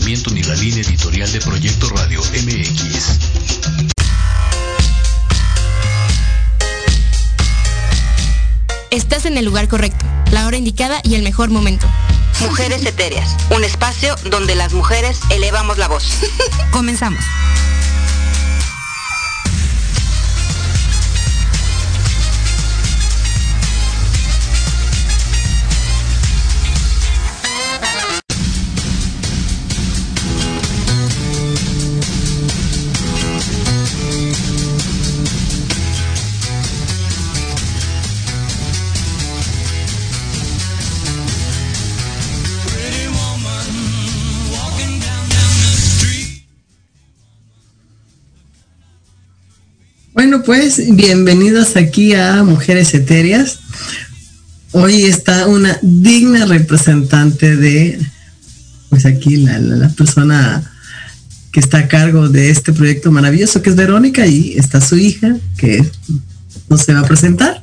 ni la línea editorial de Proyecto Radio MX. Estás en el lugar correcto, la hora indicada y el mejor momento. Mujeres Etéreas, un espacio donde las mujeres elevamos la voz. Comenzamos. Pues bienvenidos aquí a Mujeres Etéreas. Hoy está una digna representante de, pues aquí la, la, la persona que está a cargo de este proyecto maravilloso que es Verónica y está su hija que nos se va a presentar.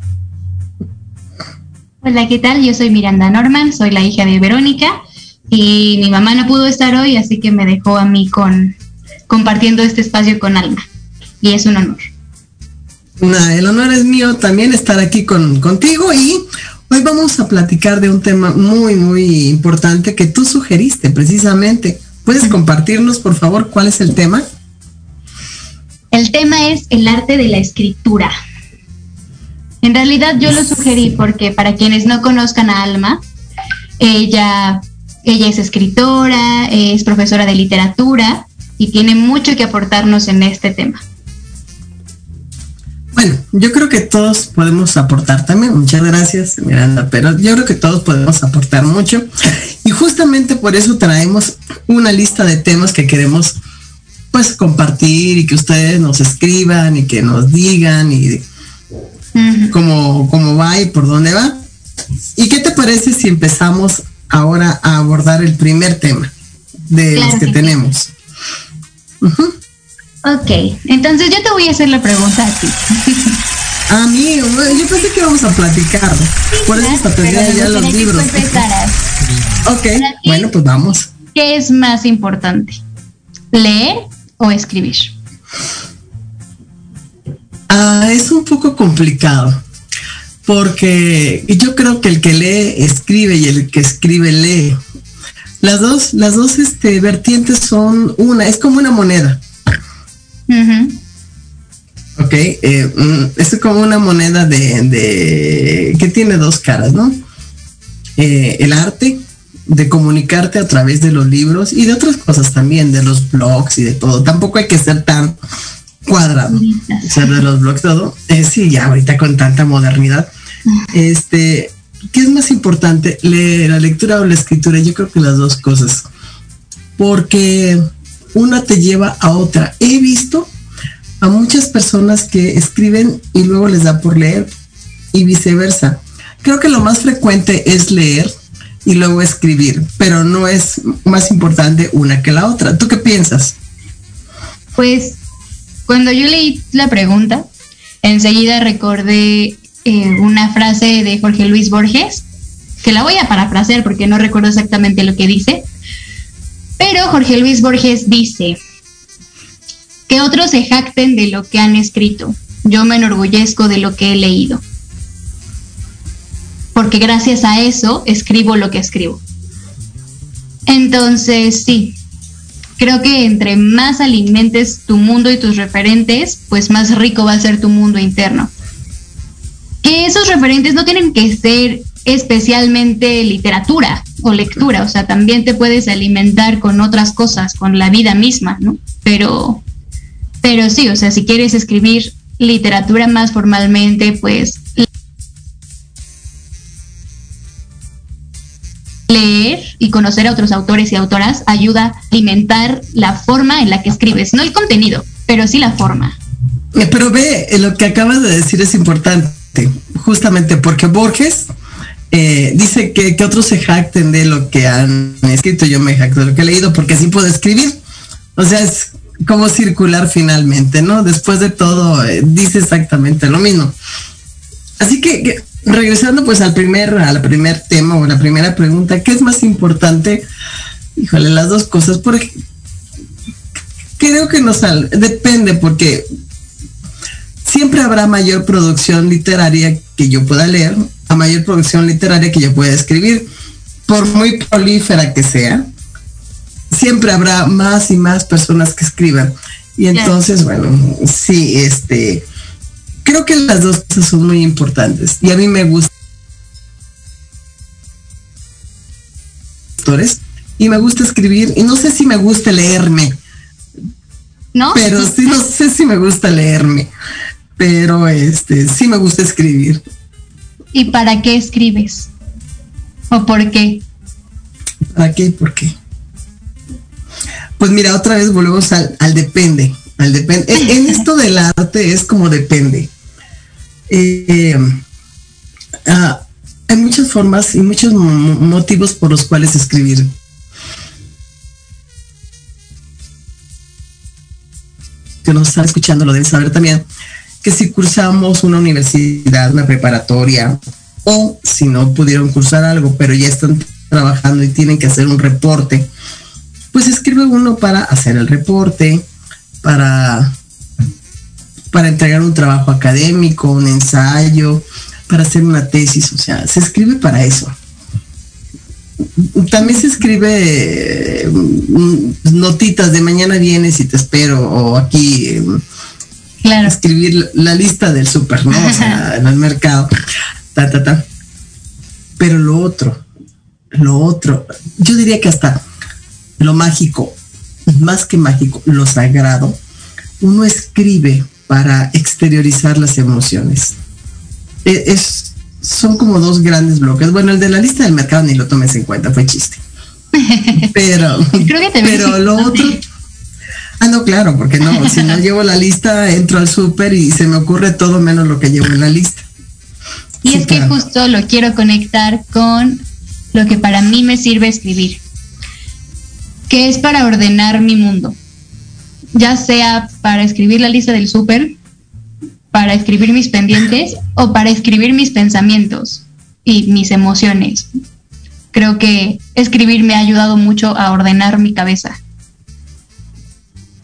Hola, ¿qué tal? Yo soy Miranda Norman, soy la hija de Verónica y mi mamá no pudo estar hoy, así que me dejó a mí con compartiendo este espacio con Alma y es un honor. Nah, el honor es mío también estar aquí con, contigo y hoy vamos a platicar de un tema muy, muy importante que tú sugeriste precisamente. ¿Puedes compartirnos, por favor, cuál es el tema? El tema es el arte de la escritura. En realidad yo lo sugerí porque para quienes no conozcan a Alma, ella, ella es escritora, es profesora de literatura y tiene mucho que aportarnos en este tema. Bueno, yo creo que todos podemos aportar también. Muchas gracias, Miranda, pero yo creo que todos podemos aportar mucho. Y justamente por eso traemos una lista de temas que queremos pues compartir y que ustedes nos escriban y que nos digan y uh -huh. cómo, cómo va y por dónde va. ¿Y qué te parece si empezamos ahora a abordar el primer tema de claro los que, que tenemos? Sí. Uh -huh. Ok, entonces yo te voy a hacer la pregunta a ti. A mí, yo pensé que íbamos a platicar. Sí, Por eso hasta tenía ya los libros. Ok, bueno, pues vamos. ¿Qué es más importante? ¿Leer o escribir? Ah, es un poco complicado. Porque yo creo que el que lee escribe y el que escribe lee. Las dos, las dos este, vertientes son una, es como una moneda. Uh -huh. Ok, eh, es como una moneda de, de, que tiene dos caras, ¿no? Eh, el arte de comunicarte a través de los libros y de otras cosas también, de los blogs y de todo. Tampoco hay que ser tan cuadrado, o sea, de los blogs todo. Eh, sí, ya ahorita con tanta modernidad. Este, ¿qué es más importante, leer la lectura o la escritura? Yo creo que las dos cosas, porque una te lleva a otra. He visto a muchas personas que escriben y luego les da por leer y viceversa. Creo que lo más frecuente es leer y luego escribir, pero no es más importante una que la otra. ¿Tú qué piensas? Pues cuando yo leí la pregunta, enseguida recordé eh, una frase de Jorge Luis Borges, que la voy a parafrasear porque no recuerdo exactamente lo que dice, pero Jorge Luis Borges dice, que otros se jacten de lo que han escrito. Yo me enorgullezco de lo que he leído. Porque gracias a eso escribo lo que escribo. Entonces, sí, creo que entre más alimentes tu mundo y tus referentes, pues más rico va a ser tu mundo interno. Que esos referentes no tienen que ser especialmente literatura o lectura, o sea, también te puedes alimentar con otras cosas, con la vida misma, ¿no? Pero pero sí, o sea, si quieres escribir literatura más formalmente, pues leer y conocer a otros autores y autoras ayuda a alimentar la forma en la que escribes, no el contenido, pero sí la forma. Pero ve, lo que acabas de decir es importante, justamente porque Borges eh, dice que, que, otros se jacten de lo que han escrito, yo me jacto de lo que he leído porque así puedo escribir. O sea, es como circular finalmente, ¿no? Después de todo, eh, dice exactamente lo mismo. Así que, regresando pues al primer, al primer tema o la primera pregunta, ¿qué es más importante? Híjole, las dos cosas, porque creo que nos depende, porque siempre habrá mayor producción literaria que yo pueda leer, a mayor producción literaria que yo pueda escribir, por muy prolífera que sea, siempre habrá más y más personas que escriban. Y entonces, bueno, sí, este, creo que las dos cosas son muy importantes. Y a mí me gusta y me gusta escribir y no sé si me gusta leerme. ¿No? Pero sí no sé si me gusta leerme. Pero este sí me gusta escribir. ¿Y para qué escribes? ¿O por qué? ¿Para qué y por qué? Pues mira, otra vez volvemos al, al, depende. El depende. En, en esto del arte es como depende. Eh, ah, hay muchas formas y muchos mo- motivos por los cuales escribir. Que nos están escuchando lo deben saber también, que si cursamos una universidad, una preparatoria, o si no pudieron cursar algo, pero ya están trabajando y tienen que hacer un reporte, pues escribe uno para hacer el reporte, para, para entregar un trabajo académico, un ensayo, para hacer una tesis, o sea, se escribe para eso. También se escribe mm, notitas de mañana vienes y te espero, o aquí eh, Claro. escribir la lista del súper, ¿no? O sea, en el mercado, ta, ta, ta. Pero lo otro, lo otro, yo diría que hasta lo mágico, más que mágico, lo sagrado, uno escribe para exteriorizar las emociones. E- Es, son como dos grandes bloques. Bueno, el de la lista del mercado ni lo tomes en cuenta, fue chiste. Pero, Creo que pero lo otro, Ah, no, claro, porque no, si no llevo la lista, entro al súper y se me ocurre todo menos lo que llevo en la lista. Y Sí, es que claro. justo lo quiero conectar con lo que para mí me sirve escribir, que es para ordenar mi mundo, ya sea para escribir la lista del súper, para escribir mis pendientes o para escribir mis pensamientos y mis emociones. Creo que escribir me ha ayudado mucho a ordenar mi cabeza.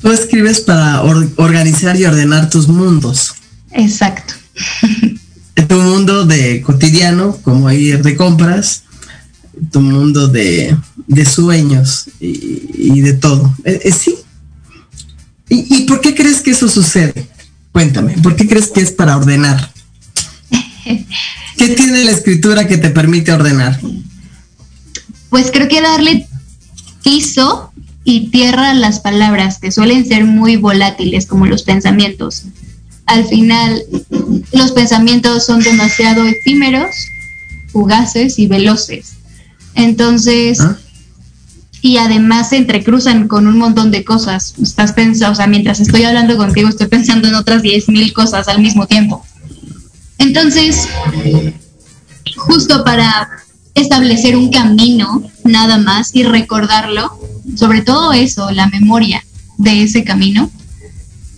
Tú escribes para or- organizar y ordenar tus mundos. Exacto. Tu mundo de cotidiano, como ir de compras, tu mundo de, de sueños y, y de todo. Eh, eh, sí. ¿Y, ¿Y por qué crees que eso sucede? Cuéntame, ¿por qué crees que es para ordenar? ¿Qué tiene la escritura que te permite ordenar? Pues creo que darle piso y tierra las palabras, que suelen ser muy volátiles como los pensamientos. Al final, los pensamientos son demasiado efímeros, fugaces y veloces. Entonces, ¿Ah? y además se entrecruzan con un montón de cosas. Estás pensando, o sea, mientras estoy hablando contigo, estoy pensando en otras 10.000 cosas al mismo tiempo. Entonces, justo para establecer un camino nada más y recordarlo, sobre todo eso, la memoria de ese camino,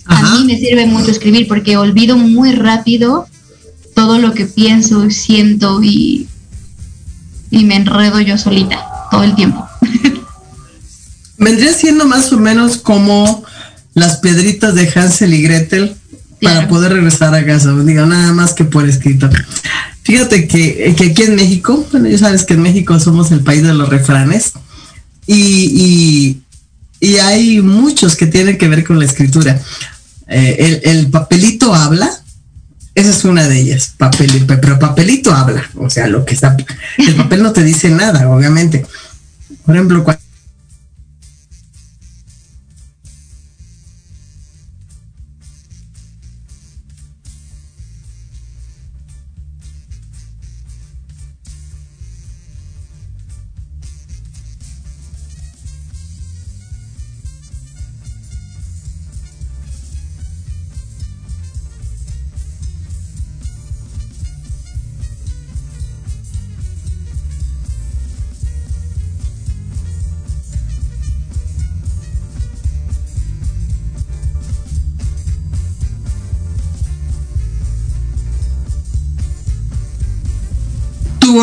a mí me sirve mucho escribir porque olvido muy rápido todo lo que pienso, siento y, y me enredo yo solita todo el tiempo. Vendría siendo más o menos como las piedritas de Hansel y Gretel para poder regresar a casa. Digo, nada más que por escrito. Fíjate que, que aquí en México, bueno, ya sabes que en México somos el país de los refranes y, y, y hay muchos que tienen que ver con la escritura. Eh, el, el papelito habla, esa es una de ellas, papel, pero papelito habla, o sea, lo que está, el papel no te dice nada, obviamente. Por ejemplo, cuando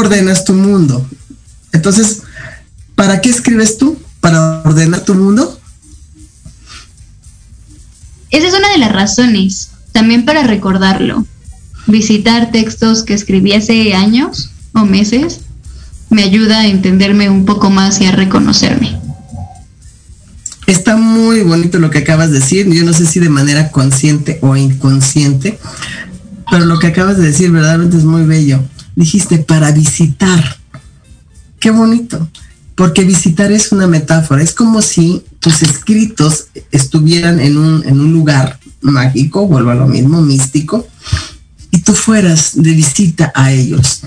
ordenas tu mundo. Entonces, ¿para qué escribes tú? ¿Para ordenar tu mundo? Esa es una de las razones, también para recordarlo. Visitar textos que escribí hace años o meses me ayuda a entenderme un poco más y a reconocerme. Está muy bonito lo que acabas de decir. Yo no sé si de manera consciente o inconsciente, pero lo que acabas de decir verdaderamente es muy bello. Dijiste para visitar. Qué bonito. Porque visitar es una metáfora. Es como si tus escritos estuvieran en un, en un lugar mágico, vuelvo a lo mismo, místico, y tú fueras de visita a ellos.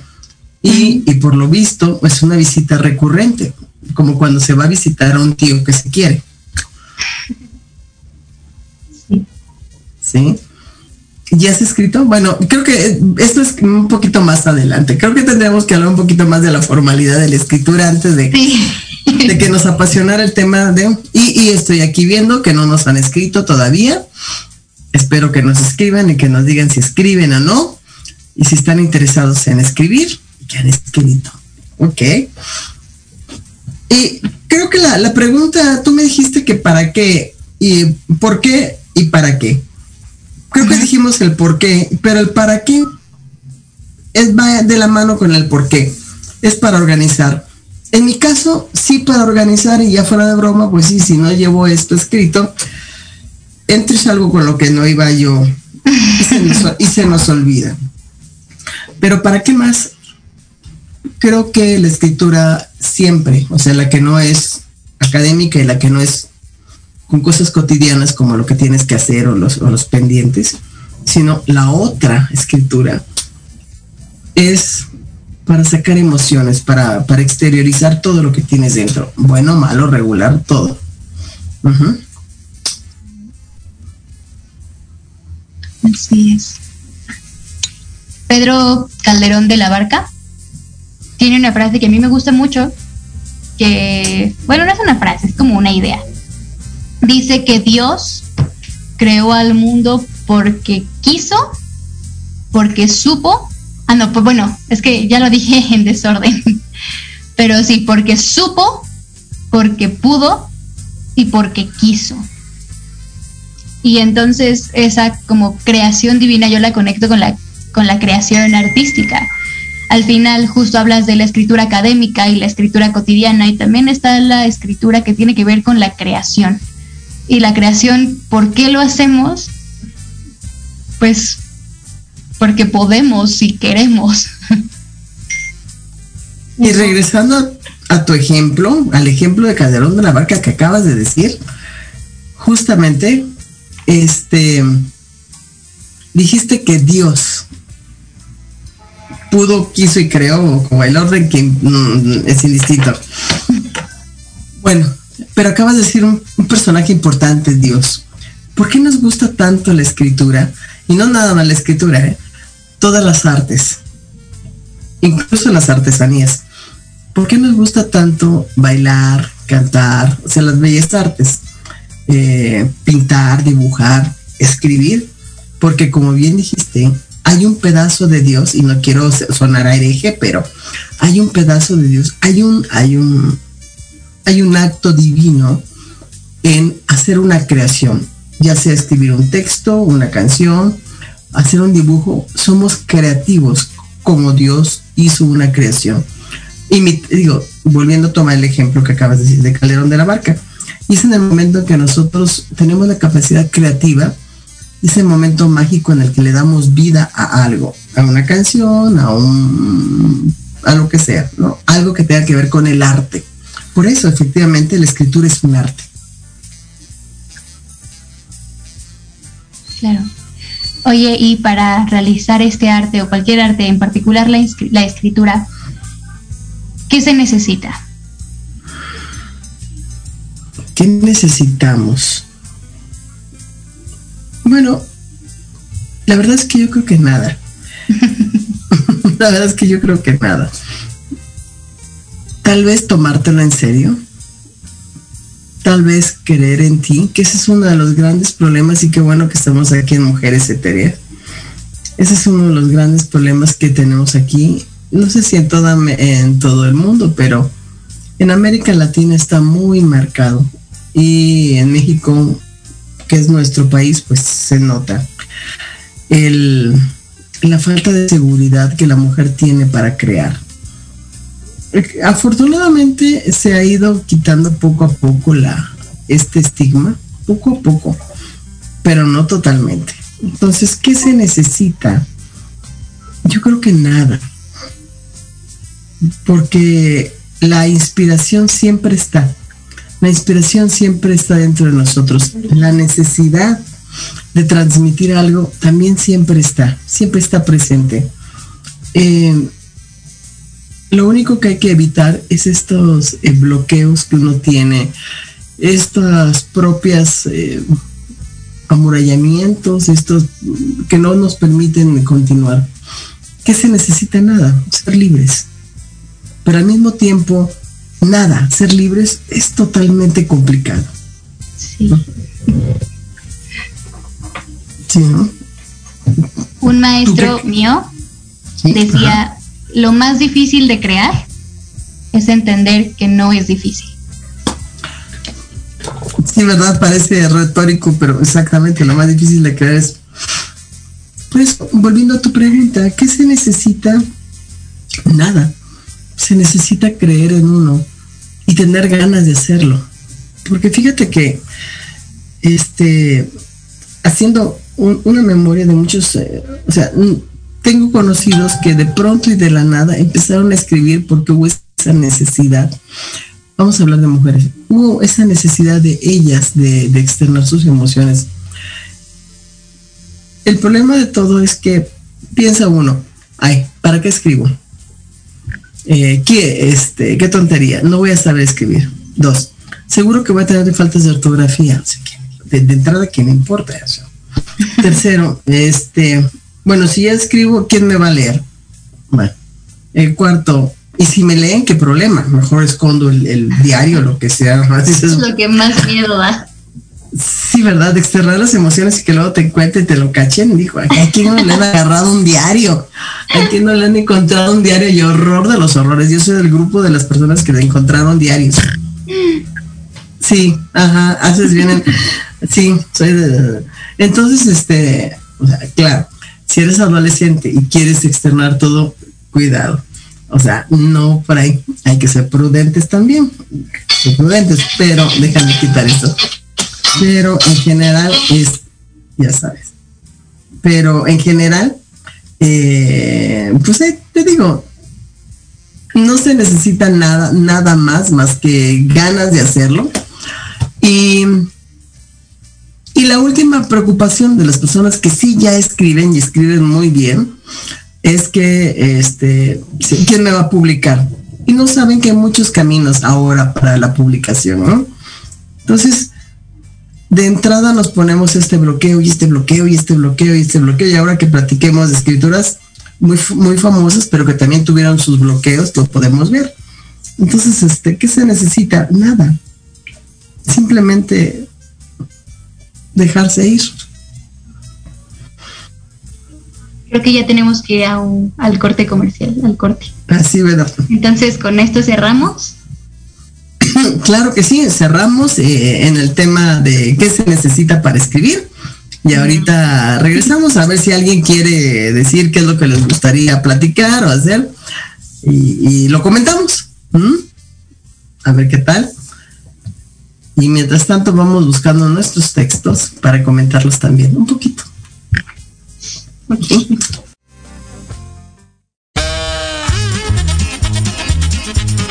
Y, y por lo visto es una visita recurrente, como cuando se va a visitar a un tío que se quiere. Sí. ¿sí? ¿Ya has escrito? Bueno, creo que esto es un poquito más adelante. Creo que tendríamos que hablar un poquito más de la formalidad de la escritura antes de, de que nos apasionara el tema de... Y, y estoy aquí viendo que no nos han escrito todavía. Espero que nos escriban y que nos digan si escriben o no. Y si están interesados en escribir, que han escrito. Ok. Y creo que la, la pregunta, tú me dijiste que para qué y por qué y para qué. Creo que dijimos el por qué, pero el para qué es va de la mano con el por qué. Es para organizar. En mi caso, sí para organizar y ya fuera de broma, pues sí, si no llevo esto escrito, entres algo con lo que no iba yo y se nos, y se nos olvida. Pero ¿para qué más? Creo que la escritura siempre, o sea, la que no es académica y la que no es con cosas cotidianas como lo que tienes que hacer o los, o los pendientes, sino la otra escritura es para sacar emociones, para, para exteriorizar todo lo que tienes dentro, bueno, malo, regular, todo. Así es. Pedro Calderón de la Barca tiene una frase que a mí me gusta mucho, que, bueno, no es una frase, es como una idea. Dice que Dios creó al mundo porque quiso, porque supo, ah, no, pues bueno, es que ya lo dije en desorden, pero sí, porque supo, porque pudo y porque quiso. Y entonces esa como creación divina yo la conecto con la, con la creación artística. Al final justo hablas de la escritura académica y la escritura cotidiana y también está la escritura que tiene que ver con la creación. Y la creación, ¿por qué lo hacemos? Pues porque podemos si queremos. Y regresando a tu ejemplo, al ejemplo de Calderón de la Barca que acabas de decir, justamente, este, dijiste que Dios pudo, quiso y creó, como el orden que mm, es indistinto. Bueno, pero acabas de decir un, personaje importante, Dios. ¿Por qué nos gusta tanto la escritura? Y no nada más la escritura, ¿eh? todas las artes, incluso las artesanías. ¿Por qué nos gusta tanto bailar, cantar, o sea, las bellas artes? Eh, pintar, dibujar, escribir, porque como bien dijiste, hay un pedazo de Dios, y no quiero sonar a hereje, pero hay un pedazo de Dios, hay un, hay un, hay un acto divino en hacer una creación, ya sea escribir un texto, una canción, hacer un dibujo, somos creativos como Dios hizo una creación. Y mi, digo, volviendo a tomar el ejemplo que acabas de decir de Calderón de la Barca, y es en el momento en que nosotros tenemos la capacidad creativa, es el momento mágico en el que le damos vida a algo, a una canción, a un, a lo que sea, ¿no? Algo que tenga que ver con el arte. Por eso, efectivamente, la escritura es un arte. Claro. Oye, y para realizar este arte o cualquier arte, en particular la, escritura, ¿qué se necesita? ¿Qué necesitamos? Bueno, la verdad es que yo creo que nada. la verdad es que yo creo que nada. Tal vez tomártelo en serio. Tal vez creer en ti, que ese es uno de los grandes problemas y qué bueno que estamos aquí en Mujeres Etéreas. Ese es uno de los grandes problemas que tenemos aquí. No sé si en, todo el mundo, pero en América Latina está muy marcado. Y en México, que es nuestro país, pues se nota. La falta de seguridad que la mujer tiene para crear. Afortunadamente se ha ido quitando poco a poco la, este estigma, poco a poco, pero no totalmente. Entonces, ¿qué se necesita? Yo creo que nada, porque la inspiración siempre está, la inspiración siempre está dentro de nosotros, la necesidad de transmitir algo también siempre está, siempre está presente. Eh, lo único que hay que evitar es estos eh, bloqueos que uno tiene, estas propias, eh, amurallamientos, estos que no nos permiten continuar. ¿Qué se necesita? Nada, ser libres. Pero al mismo tiempo, nada, ser libres es totalmente complicado. Sí. Sí, ¿no? Un maestro mío Sí, decía, ajá. Lo más difícil de crear es entender que no es difícil. Sí, verdad, parece retórico, pero exactamente lo más difícil de creer es. Pues, volviendo a tu pregunta, ¿qué se necesita? Nada. Se necesita creer en uno y tener ganas de hacerlo. Porque fíjate que, este, haciendo un- una memoria de muchos, eh, o sea, tengo conocidos que de pronto y de la nada empezaron a escribir porque hubo esa necesidad vamos a hablar de mujeres, hubo esa necesidad de ellas de, de externar sus emociones. El problema de todo es que piensa uno, ay, ¿para qué escribo? Eh, ¿qué, este, qué tontería, no voy a saber escribir. Dos, seguro que voy a tener faltas de ortografía. De entrada, ¿quién importa eso? Tercero, este, bueno, si ya escribo, ¿quién me va a leer? Bueno, el cuarto, y si me leen, ¿qué problema? Mejor escondo el, el diario, lo que sea. Así Es es- lo que más miedo da. Sí, ¿verdad? De externar las emociones y que luego te encuentren y te lo cachen. Dijo, ¿a quién no le han agarrado un diario? ¿A quién no le han encontrado un diario? Y horror de los horrores. Yo soy del grupo de las personas que le encontraron diarios. Sí, ajá, haces bien. en- sí, soy de... Entonces, este, o sea, claro, si eres adolescente y quieres externar todo, cuidado. O sea, no por ahí. Hay que ser prudentes también. Ser prudentes, pero déjame quitar esto pero en general es, ya sabes, pero en general, eh, pues te digo, no se necesita nada, nada más, más que ganas de hacerlo. Y, y la última preocupación de las personas que sí ya escriben y escriben muy bien, es que, este, ¿quién me va a publicar? Y no saben que hay muchos caminos ahora para la publicación, ¿no? Entonces, de entrada nos ponemos este bloqueo y este bloqueo y este bloqueo y este bloqueo y ahora que platiquemos escrituras muy, muy famosas pero que también tuvieron sus bloqueos, lo podemos ver. Entonces, este, ¿qué se necesita? Nada. Simplemente dejarse ir. Creo que ya tenemos que ir a un- al corte comercial, al corte. Así, ¿verdad? Entonces, con esto cerramos. Claro que sí, cerramos eh, en el tema de qué se necesita para escribir. Y ahorita regresamos a ver si alguien quiere decir qué es lo que les gustaría platicar o hacer. Y, y lo comentamos. A ver qué tal. Y mientras tanto vamos buscando nuestros textos para comentarlos también un poquito.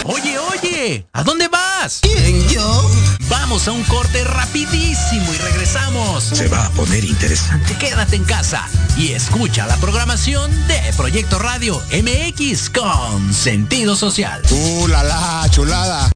Oye, oye, ¿a dónde vas? ¿Quién, yo? Vamos a un corte rapidísimo y regresamos. Se va a poner interesante. Quédate en casa y escucha la programación de Proyecto Radio MX con sentido social. ¡Uh, la, la, chulada!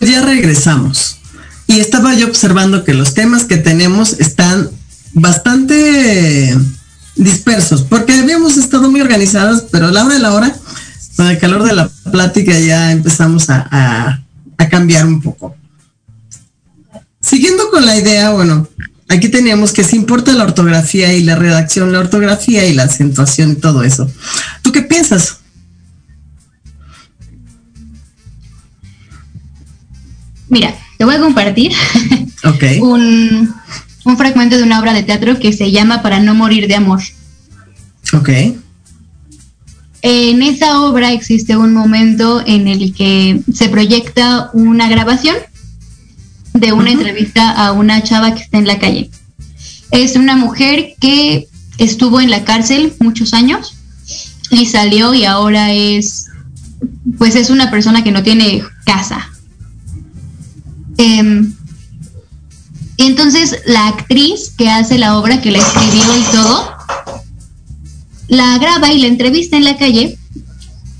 Ya regresamos. Y estaba yo observando que los temas que tenemos están bastante dispersos, porque habíamos estado muy organizados, pero a la hora de la hora, con el calor de la plática, ya empezamos a, a, a cambiar un poco. Siguiendo con la idea, bueno, aquí teníamos que se importa la ortografía y la redacción, la ortografía y la acentuación y todo eso. ¿Tú qué piensas? Mira, te voy a compartir okay. un, un, fragmento de una obra de teatro que se llama Para no morir de amor. Ok. En esa obra existe un momento en el que se proyecta una grabación de una uh -huh. entrevista a una chava que está en la calle. Es una mujer que estuvo en la cárcel muchos años y salió y ahora es, pues es una persona que no tiene casa, eh, entonces la actriz que hace la obra, que la escribió y todo, la graba y la entrevista en la calle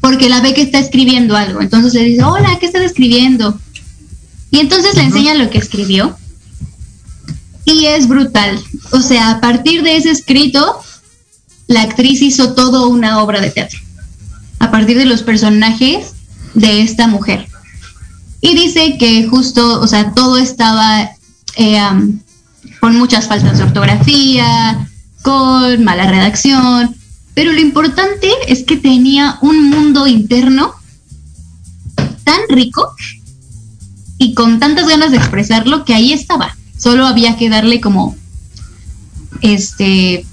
porque la ve que está escribiendo algo. Entonces le dice, hola, ¿qué estás escribiendo? Y entonces le enseña lo que escribió. Y es brutal. O sea, a partir de ese escrito, la actriz hizo todo una obra de teatro. A partir de los personajes de esta mujer. Y dice que justo, o sea, todo estaba eh, con muchas faltas de ortografía, con mala redacción, pero lo importante es que tenía un mundo interno tan rico y con tantas ganas de expresarlo que ahí estaba. Solo había que darle como, este,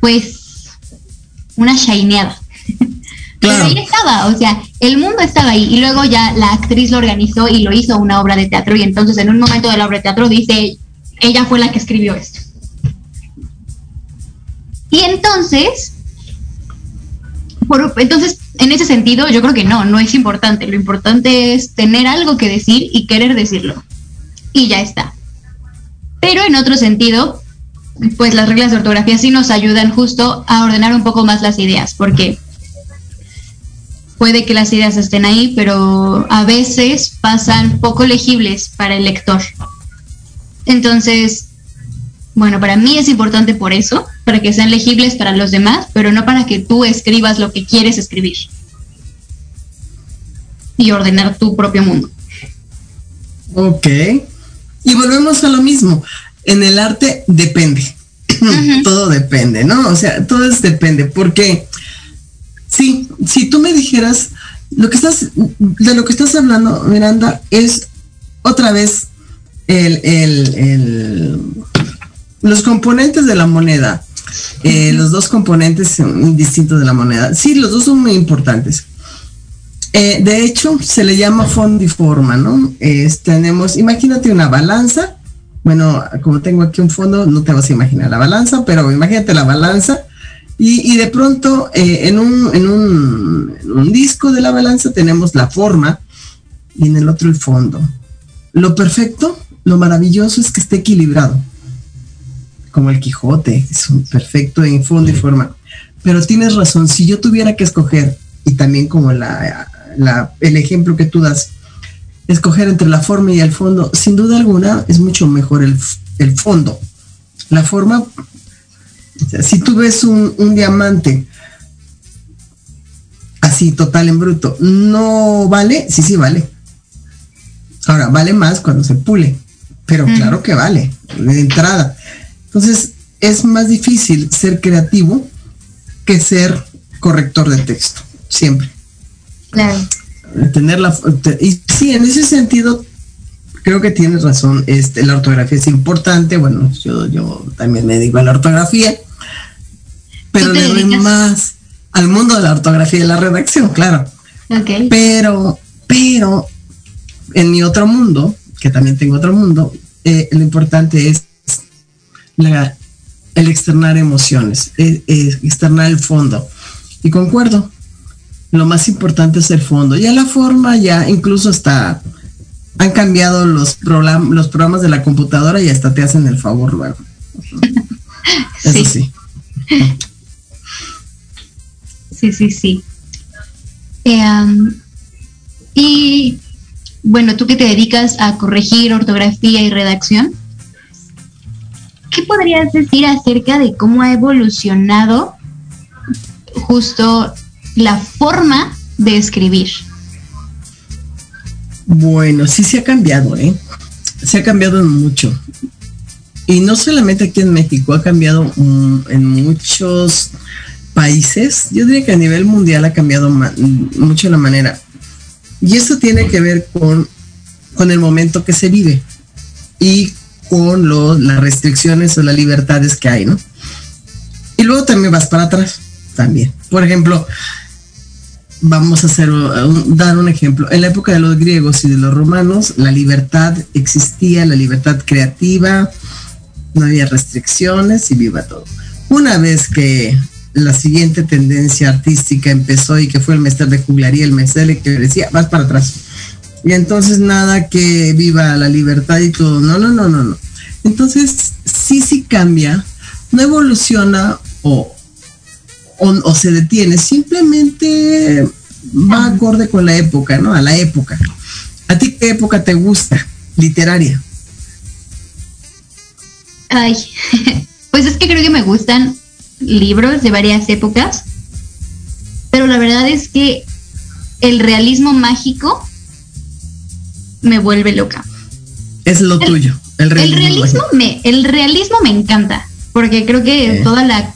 pues, una shineada. Pero ahí estaba, o sea, el mundo estaba ahí y luego ya la actriz lo organizó y lo hizo una obra de teatro y entonces en un momento de la obra de teatro dice, ella fue la que escribió esto. Y entonces, entonces, en ese sentido, yo creo que no, no es importante. Lo importante es tener algo que decir y querer decirlo. Y ya está. Pero en otro sentido, pues las reglas de ortografía sí nos ayudan justo a ordenar un poco más las ideas, porque puede que las ideas estén ahí, pero a veces pasan poco legibles para el lector. Entonces, bueno, para mí es importante por eso, para que sean legibles para los demás, pero no para que tú escribas lo que quieres escribir y ordenar tu propio mundo. Ok. Y volvemos a lo mismo. En el arte depende. todo depende, ¿no? O sea, todo es depende. Porque sí, si tú me dijeras lo que estás, de lo que estás hablando, Miranda, es otra vez el, el, el los componentes de la moneda. Eh, los dos componentes distintos de la moneda. Sí, los dos son muy importantes. Eh, de hecho, se le llama fondo y forma, ¿no? tenemos, imagínate una balanza. Bueno, como tengo aquí un fondo, no te vas a imaginar la balanza, pero imagínate la balanza. Y, de pronto, eh, en, un, en, un, en un disco de la balanza tenemos la forma y en el otro el fondo. Lo perfecto, lo maravilloso es que esté equilibrado. Como el Quijote, es un perfecto en fondo y forma. Pero tienes razón, si yo tuviera que escoger, y también como la el ejemplo que tú das, escoger entre la forma y el fondo, sin duda alguna es mucho mejor el, fondo. La forma, si tú ves un, diamante así total en bruto, no vale, sí, sí vale. Ahora, vale más cuando se pule, pero claro que vale, de entrada. Entonces, es más difícil ser creativo que ser corrector de texto, siempre. Claro. Tener la, y sí, en ese sentido, creo que tienes razón. Este, la ortografía es importante. Bueno, yo, yo también me dedico a la ortografía, pero le doy más al mundo de la ortografía y la redacción, claro. Okay. Pero, pero en mi otro mundo, que también tengo otro mundo, eh, lo importante es el externar emociones, externar el fondo. Y concuerdo, lo más importante es el fondo. Ya la forma, ya incluso hasta han cambiado los, los programas de la computadora y hasta te hacen el favor luego. Eso sí. Sí, sí, sí. Em, y bueno, tú que te dedicas a corregir ortografía y redacción, ¿qué podrías decir acerca de cómo ha evolucionado justo la forma de escribir? Bueno, sí se ha cambiado, ¿eh? Se ha cambiado mucho. Y no solamente aquí en México, ha cambiado en muchos países. Yo diría que a nivel mundial ha cambiado mucho la manera. Y eso tiene que ver con, con el momento que se vive y con las restricciones o las libertades que hay, ¿no? Y luego también vas para atrás, también. Por ejemplo, vamos a hacer dar un ejemplo. En la época de los griegos y de los romanos, la libertad existía, la libertad creativa, no había restricciones y viva todo. Una vez que la siguiente tendencia artística empezó y que fue el mestre de juglaría, el mestre que decía, vas para atrás. Y entonces nada que viva la libertad y todo. No, no, no, no, no. Entonces sí, sí cambia, no evoluciona o, o, se detiene, simplemente va acorde con la época, ¿no? A la época. ¿A ti qué época te gusta? Literaria. Ay, pues es que creo que me gustan libros de varias épocas, pero la verdad es que el realismo mágico me vuelve loca. Es lo tuyo. El realismo, me, el realismo me encanta, porque creo que toda la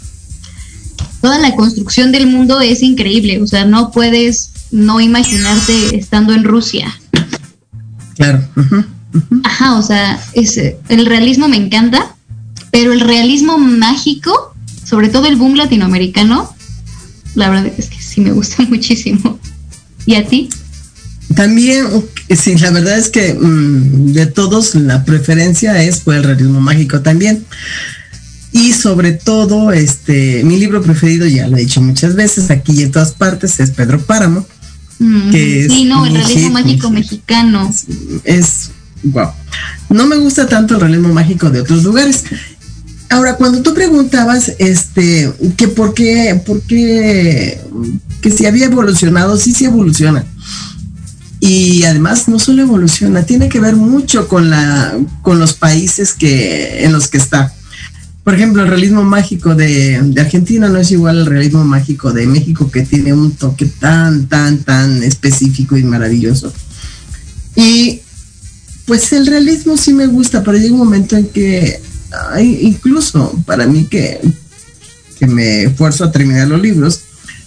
toda la construcción del mundo es increíble, o sea, no puedes no imaginarte estando en Rusia. Claro. Ajá, o sea, es, el realismo me encanta, pero el realismo mágico, sobre todo el boom latinoamericano, la verdad es que sí me gusta muchísimo. ¿Y a ti? También, sí, la verdad es que mm, de todos la preferencia es por el realismo mágico también. Y sobre todo, este, mi libro preferido, ya lo he dicho muchas veces, aquí y en todas partes, es Pedro Páramo. Mm, sí, no, el realismo mágico mexicano. Es, wow. No me gusta tanto el realismo mágico de otros lugares. Ahora, cuando tú preguntabas, este, que por qué, por qué, que si había evolucionado, sí, sí evoluciona. Y además no solo evoluciona, tiene que ver mucho con la, con los países que, en los que está. Por ejemplo, el realismo mágico de, de Argentina no es igual al realismo mágico de México, que tiene un toque tan, tan, tan específico y maravilloso. Y pues el realismo sí me gusta, pero llega un momento en que incluso para mí que, que me esfuerzo a terminar los libros,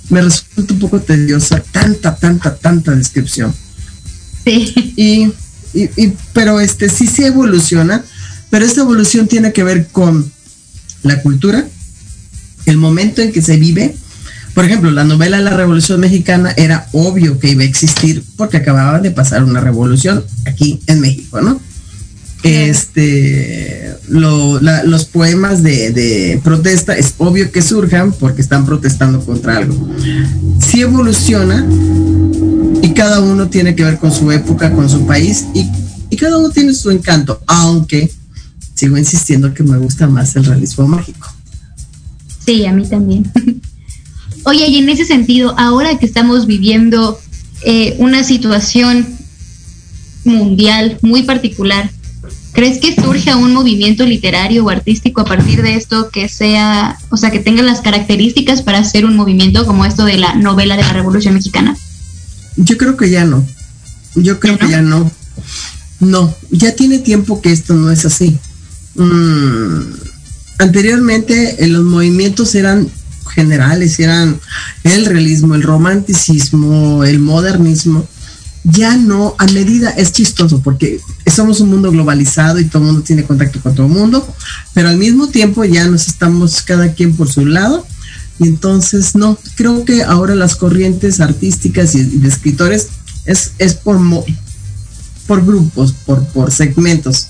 me resulta un poco tediosa tanta, tanta, tanta descripción. Sí. Y, y, y- pero este sí sí evoluciona, pero esta evolución tiene que ver con la cultura, el momento en que se vive. Por ejemplo, la novela la Revolución Mexicana era obvio que iba a existir porque acababa de pasar una revolución aquí en México, ¿no? Este, lo- la- los poemas de, de protesta es obvio que surjan porque están protestando contra algo. Sí evoluciona y cada uno tiene que ver con su época, con su país y, y cada uno tiene su encanto, aunque sigo insistiendo que me gusta más el realismo mágico. Sí, a mí también. Oye, y en ese sentido, ahora que estamos viviendo eh, una situación mundial muy particular, ¿crees que surja un movimiento literario o artístico a partir de esto que sea, o sea, que tenga las características para hacer un movimiento como esto de la novela de la Revolución Mexicana? Yo creo que ya no. Yo creo que ya no. No, ya tiene tiempo que esto no es así. Mm, anteriormente eh, los movimientos eran generales, eran el realismo, el romanticismo, el modernismo. Ya no, a medida, es chistoso porque somos un mundo globalizado y todo el mundo tiene contacto con todo el mundo, pero al mismo tiempo ya nos estamos cada quien por su lado y entonces, no, creo que ahora las corrientes artísticas y, de escritores es, es por, por grupos, por, por segmentos.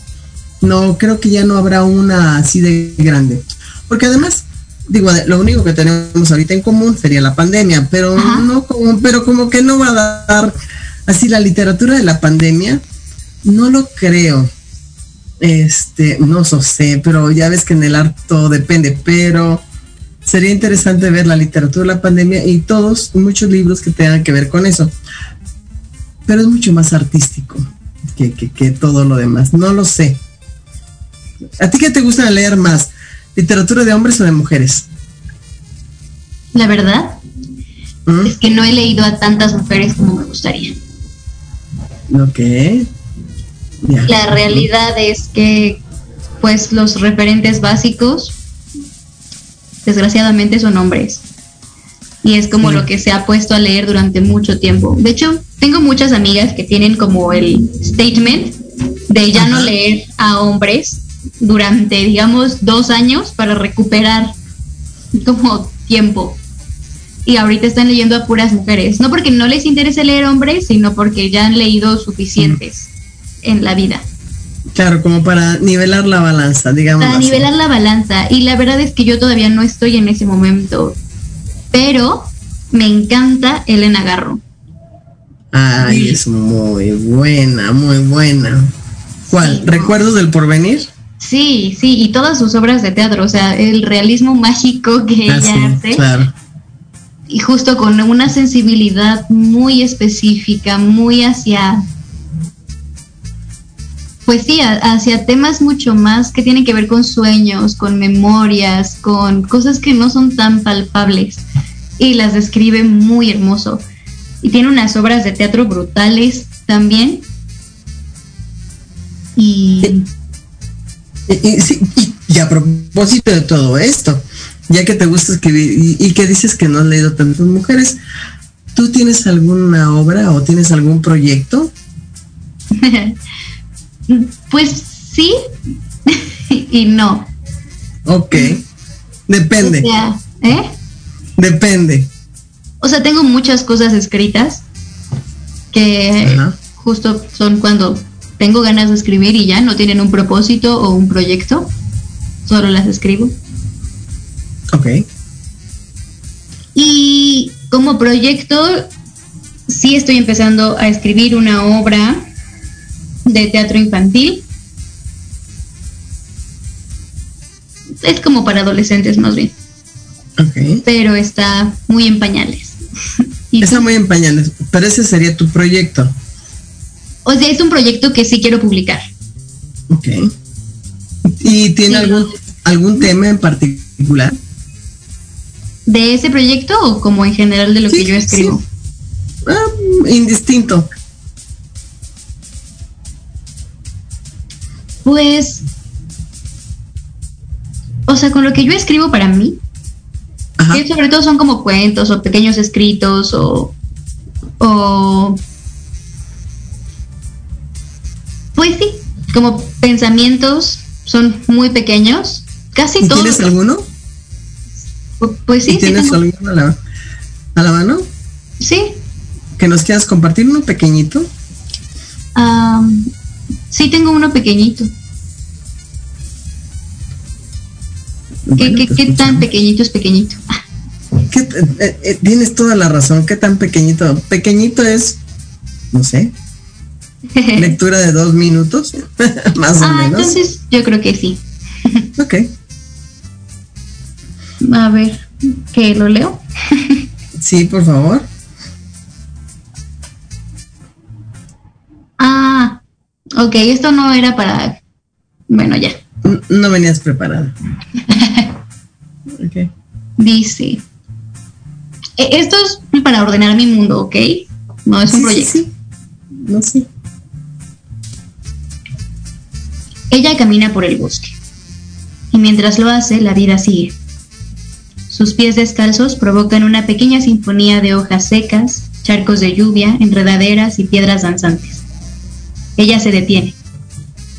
No, creo que ya no habrá una así de grande. Porque además, digo, lo único que tenemos ahorita en común sería la pandemia, pero no como, pero como que no va a dar así la literatura de la pandemia, no lo creo. Este, no so sé, pero ya ves que en el arte todo depende, pero sería interesante ver la literatura de la pandemia y todos, muchos libros que tengan que ver con eso. Pero es mucho más artístico que, que, que todo lo demás. No lo sé. ¿A ti qué te gusta leer más? ¿Literatura de hombres o de mujeres? La verdad es que no he leído a tantas mujeres como me gustaría. Ok. Ya. La realidad es que, pues, los referentes básicos, desgraciadamente, son hombres. Y es como lo que se ha puesto a leer durante mucho tiempo. De hecho, tengo muchas amigas que tienen como el statement de ya no leer a hombres durante, digamos, dos años para recuperar como tiempo. Y ahorita están leyendo a puras mujeres. No porque no les interese leer hombres, sino porque ya han leído suficientes en la vida. Claro, como para nivelar la balanza, digamos. Para nivelar la balanza. Y la verdad es que yo todavía no estoy en ese momento. Pero me encanta Elena Garro. Ay, es muy buena, muy buena. ¿Cuál? ¿Recuerdos del porvenir? Sí, sí, y todas sus obras de teatro, o sea, el realismo mágico que Ah, ella sí, hace. claro. y justo con una sensibilidad muy específica, muy hacia, pues sí, a- hacia temas mucho más que tienen que ver con sueños, con memorias, con cosas que no son tan palpables y las describe muy hermoso. Y tiene unas obras de teatro brutales también. Y Y, y- sí, y- y a propósito de todo esto, ya que te gusta escribir y, que dices que no has leído tantas mujeres, ¿tú tienes alguna obra o tienes algún proyecto? pues sí y no. Ok. Depende, O sea, ¿eh? depende. O sea, tengo muchas cosas escritas que justo son cuando tengo ganas de escribir y ya no tienen un propósito o un proyecto, solo las escribo. Ok. Y como proyecto, sí estoy empezando a escribir una obra de teatro infantil es como para adolescentes más bien. Ok. Pero está muy en pañales. ¿Y Está tú? muy en pañales, pero ese sería tu proyecto. O sea, es un proyecto que sí quiero publicar. Ok. ¿Y tiene Sí. algún, algún tema en particular? ¿De ese proyecto o como en general de lo Sí, que yo escribo? Ah, indistinto. Pues, o sea, con lo que yo escribo para mí, Ajá. que sobre todo son como cuentos o pequeños escritos o, o, pues sí, como pensamientos son muy pequeños, casi ¿Y todos. ¿Tienes alguno? Pues sí, ¿Y sí, ¿Tienes alguno a la, a la mano? sí. ¿Que nos quieras compartir uno pequeñito? Am, sí tengo uno pequeñito. ¿Qué, Bueno, qué- qué tan pequeñito es pequeñito? ¿Qué t- eh, eh, tienes toda la razón. ¿Qué tan pequeñito? Pequeñito es, no sé, lectura de dos minutos, más o ah, menos. entonces yo creo que sí. Ok. A ver, ¿qué lo leo? Sí, por favor. Ah, ok, esto no era para... Bueno, ya. No venías preparada. Ok. Dice... e- Esto es para ordenar mi mundo, ¿ok? No es un Sí, sí, proyecto. sí. No sé. Ella camina por el bosque. Y mientras lo hace, la vida sigue. Sus pies descalzos provocan una pequeña sinfonía de hojas secas, charcos de lluvia, enredaderas y piedras danzantes. Ella se detiene.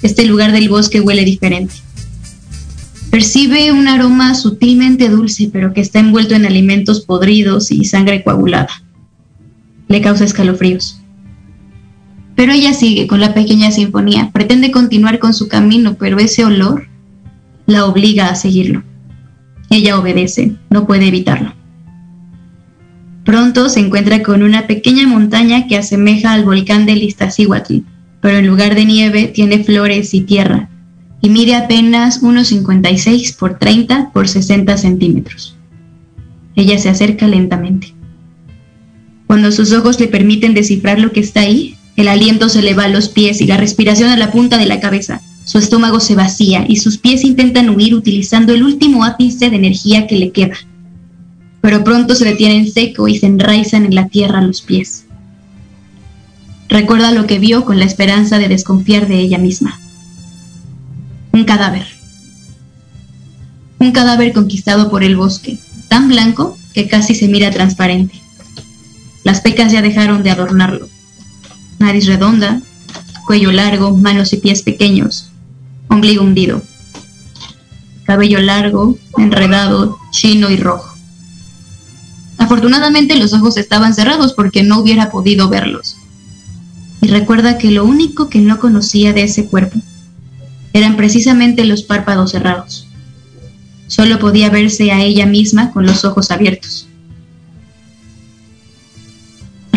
Este lugar del bosque huele diferente. Percibe un aroma sutilmente dulce, pero que está envuelto en alimentos podridos y sangre coagulada. Le causa escalofríos. Pero ella sigue con la pequeña sinfonía, pretende continuar con su camino, pero ese olor la obliga a seguirlo. Ella obedece, no puede evitarlo. Pronto se encuentra con una pequeña montaña que asemeja al volcán del Iztaccíhuatl, pero en lugar de nieve tiene flores y tierra, y mide apenas unos 56 por 30 por 60 centímetros. Ella se acerca lentamente. Cuando sus ojos le permiten descifrar lo que está ahí, el aliento se le va a los pies y la respiración a la punta de la cabeza. Su estómago se vacía y sus pies intentan huir utilizando el último ápice de energía que le queda. Pero pronto se detienen seco y se enraizan en la tierra a los pies. Recuerda lo que vio con la esperanza de desconfiar de ella misma. Un cadáver. Un cadáver conquistado por el bosque, tan blanco que casi se mira transparente. Las pecas ya dejaron de adornarlo. Nariz redonda, cuello largo, manos y pies pequeños, ombligo hundido. Cabello largo, enredado, chino y rojo. Afortunadamente los ojos estaban cerrados porque no hubiera podido verlos. Y recuerda que lo único que no conocía de ese cuerpo eran precisamente los párpados cerrados. Solo podía verse a ella misma con los ojos abiertos.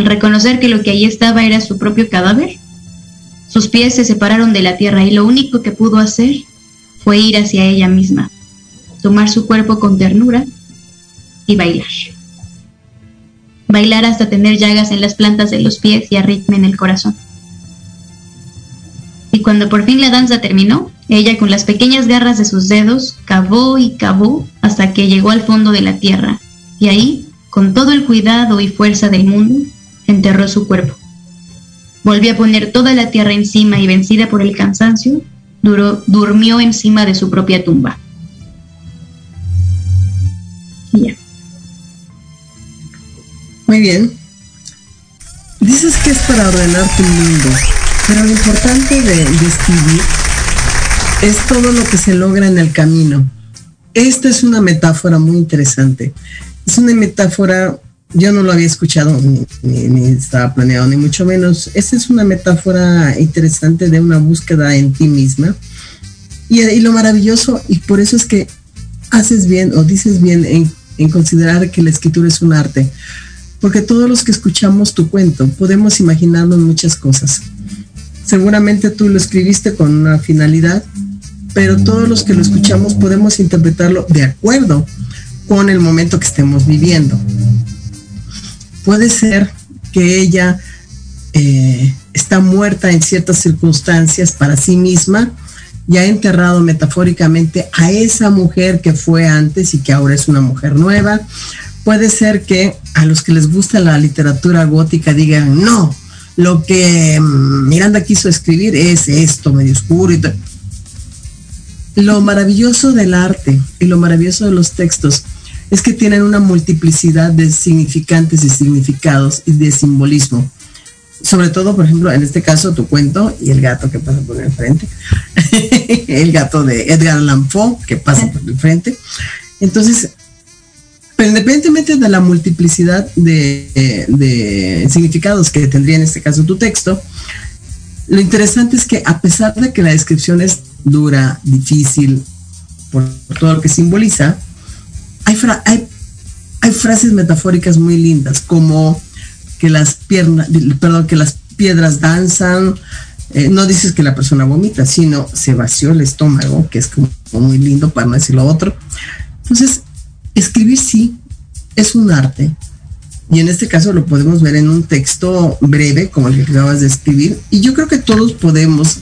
Reconocer que lo que allí estaba era su propio cadáver, sus pies se separaron de la tierra y lo único que pudo hacer fue ir hacia ella misma, tomar su cuerpo con ternura y bailar. Bailar hasta tener llagas en las plantas de los pies y arritmia en el corazón. Y cuando por fin la danza terminó, ella con las pequeñas garras de sus dedos cavó y cavó hasta que llegó al fondo de la tierra, y ahí, con todo el cuidado y fuerza del mundo, enterró su cuerpo. Volvió a poner toda la tierra encima y vencida por el cansancio, duró, durmió encima de su propia tumba. Ya. Muy bien. Dices que es para ordenar tu mundo, pero lo importante de, de escribir es todo lo que se logra en el camino. Esta es una metáfora muy interesante. Es una metáfora, yo no lo había escuchado, ni, estaba planeado, ni mucho menos. Esta es una metáfora interesante de una búsqueda en ti misma. Y, lo maravilloso, y por eso es que haces bien o dices bien en, en considerar que la escritura es un arte porque todos los que escuchamos tu cuento podemos imaginarnos muchas cosas. Seguramente tú lo escribiste con una finalidad pero todos los que lo escuchamos podemos interpretarlo de acuerdo con el momento que estemos viviendo. Puede ser que ella eh, está muerta en ciertas circunstancias para sí misma y ha enterrado metafóricamente a esa mujer que fue antes y que ahora es una mujer nueva. Puede ser que a los que les gusta la literatura gótica digan, no, lo que mm, Miranda quiso escribir es esto, medio oscuro y Lo maravilloso del arte y lo maravilloso de los textos es que tienen una multiplicidad de significantes y significados y de simbolismo. Sobre todo, por ejemplo, en este caso, tu cuento y el gato que pasa por el frente. el gato de Edgar Allan que pasa por el frente. Entonces, pero independientemente de la multiplicidad de, de, significados que tendría en este caso tu texto, lo interesante es que a pesar de que la descripción es dura, difícil, por, todo lo que simboliza, hay, hay, frases metafóricas muy lindas, como que las piernas, perdón, que las piedras danzan, eh, no dices que la persona vomita, sino se vació el estómago, que es como muy lindo para no decir lo otro. Entonces, escribir sí es un arte. Y en este caso lo podemos ver en un texto breve, como el que acabas de escribir. Y yo creo que todos podemos,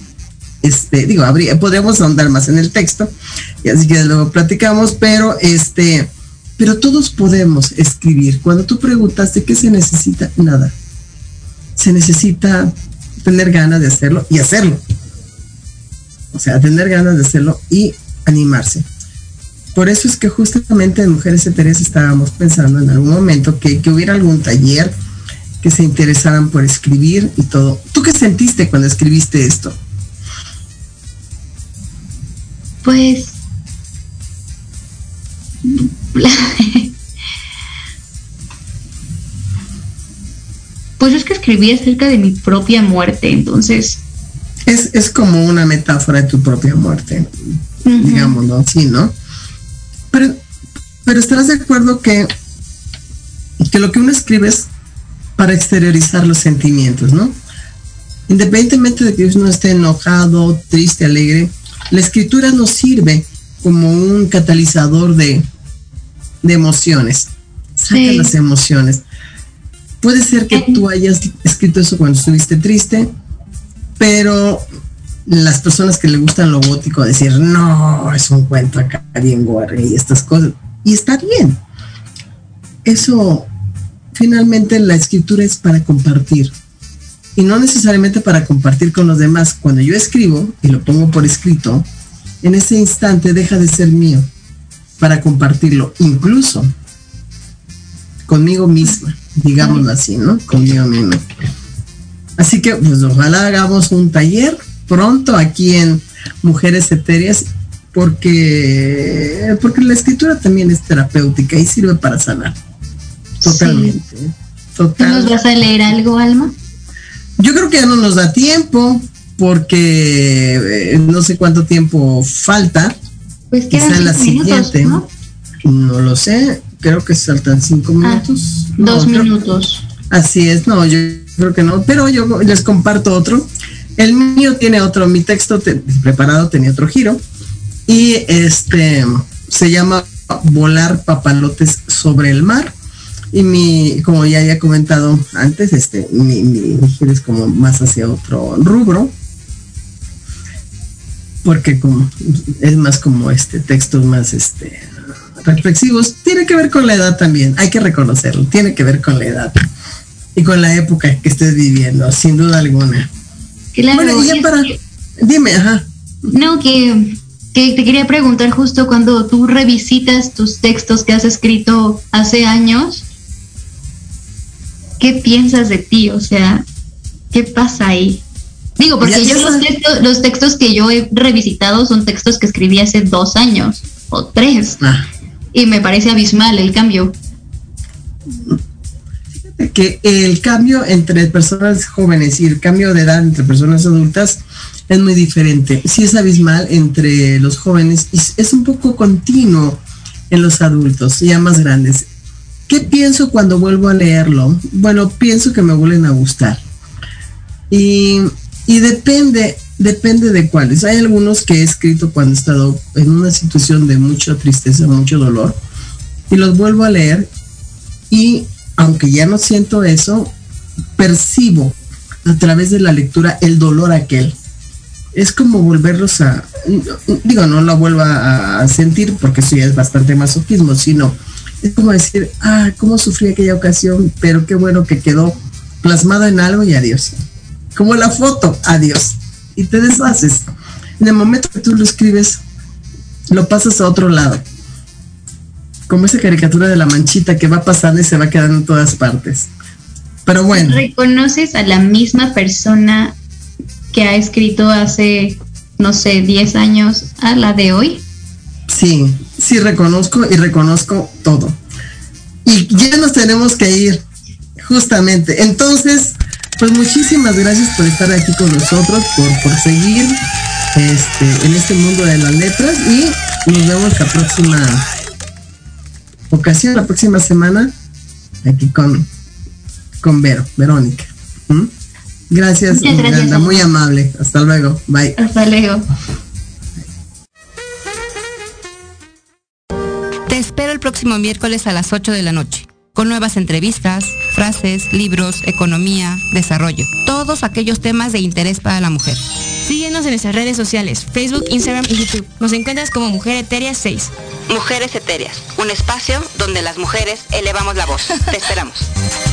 este, digo, podríamos ahondar más en el texto, y así que luego platicamos, pero este, pero todos podemos escribir. Cuando tú preguntaste qué se necesita, nada. Se necesita tener ganas de hacerlo y hacerlo. O sea, tener ganas de hacerlo y animarse. Por eso es que justamente en Mujeres Etéreas estábamos pensando en algún momento que, hubiera algún taller que se interesaran por escribir y todo. ¿Tú qué sentiste cuando escribiste esto? Pues... pues es que escribí acerca de mi propia muerte, entonces... Es, como una metáfora de tu propia muerte, digámoslo así, ¿no? Pero, pero estarás de acuerdo que, que lo que uno escribe es para exteriorizar los sentimientos, ¿no? Independientemente de que uno esté enojado, triste, alegre, la escritura nos sirve como un catalizador de, de emociones. Saca las emociones. Puede ser que tú hayas escrito eso cuando estuviste triste, pero las personas que le gustan lo gótico decir, no, es un cuento acá bien guarre y estas cosas. Y está bien. Eso, finalmente la escritura es para compartir. Y no necesariamente para compartir con los demás. Cuando yo escribo y lo pongo por escrito, en ese instante deja de ser mío para compartirlo, incluso conmigo misma, digámoslo así, ¿no? Conmigo misma. Así que pues ojalá hagamos un taller pronto aquí en Mujeres Etéreas porque, porque la escritura también es terapéutica y sirve para sanar. Totalmente. ¿Nos vas a leer algo, Alma? Yo creo que ya no nos da tiempo porque eh, no sé cuánto tiempo falta. Pues quizá la siguiente. ¿no? lo sé, creo que saltan cinco ah, minutos. dos minutos. Así es, no, yo creo que no, pero yo les comparto otro el mío tiene otro, mi texto preparado tenía otro giro y este se llama Volar papalotes sobre el mar. Y mi, como ya había comentado antes, este, mi, mi giro es como más hacia otro rubro. Porque como es más como este textos más este reflexivos, tiene que ver con la edad también, hay que reconocerlo, tiene que ver con la edad y con la época que estés viviendo, sin duda alguna. Claro, bueno, para... Dime, ajá. No, que, que te quería preguntar justo cuando tú revisitas tus textos que has escrito hace años, ¿qué piensas de ti? O sea, ¿qué pasa ahí? Digo, porque yo los textos, los textos que yo he revisitado son textos que escribí hace dos años o tres. Ah. Y me parece abismal el cambio que el cambio entre personas jóvenes y el cambio de edad entre personas adultas es muy diferente. Sí es abismal entre los jóvenes y es un poco continuo en los adultos, ya más grandes. ¿Qué pienso cuando vuelvo a leerlo? Bueno, pienso que me vuelven a gustar. Y, y depende, Depende de cuáles. Hay algunos que he escrito cuando he estado en una situación de mucha tristeza, mucho dolor, y los vuelvo a leer y aunque ya no siento eso, percibo a través de la lectura el dolor aquel. Es como volverlos a, digo, no lo vuelva a sentir porque eso ya es bastante masoquismo, sino es como decir, ah, cómo sufrí aquella ocasión, pero qué bueno que quedó plasmado en algo y adiós. Como la foto, adiós. Y te deshaces. En el momento que tú lo escribes, lo pasas a otro lado. Como esa caricatura de la manchita que va pasando y se va quedando en todas partes. Pero bueno. ¿Reconoces a la misma persona que ha escrito hace, no sé, 10 años a la de hoy? Sí, sí reconozco y reconozco todo. Y ya nos tenemos que ir, justamente. Entonces, pues muchísimas gracias por estar aquí con nosotros, por, por seguir este, en este mundo de las letras y nos vemos la próxima ocasión, la próxima semana, aquí con, con Vero, Verónica. ¿Mm? Gracias, Miranda, muy amable. Hasta luego. Bye. Hasta luego. Próximo miércoles a las 8 de la noche, con nuevas entrevistas, frases, libros, economía, desarrollo, todos aquellos temas de interés para la mujer. Síguenos en nuestras redes sociales, Facebook, Instagram y YouTube. Nos encuentras como Mujer Etérea 6. Mujeres Etéreas, un espacio donde las mujeres elevamos la voz. Te esperamos.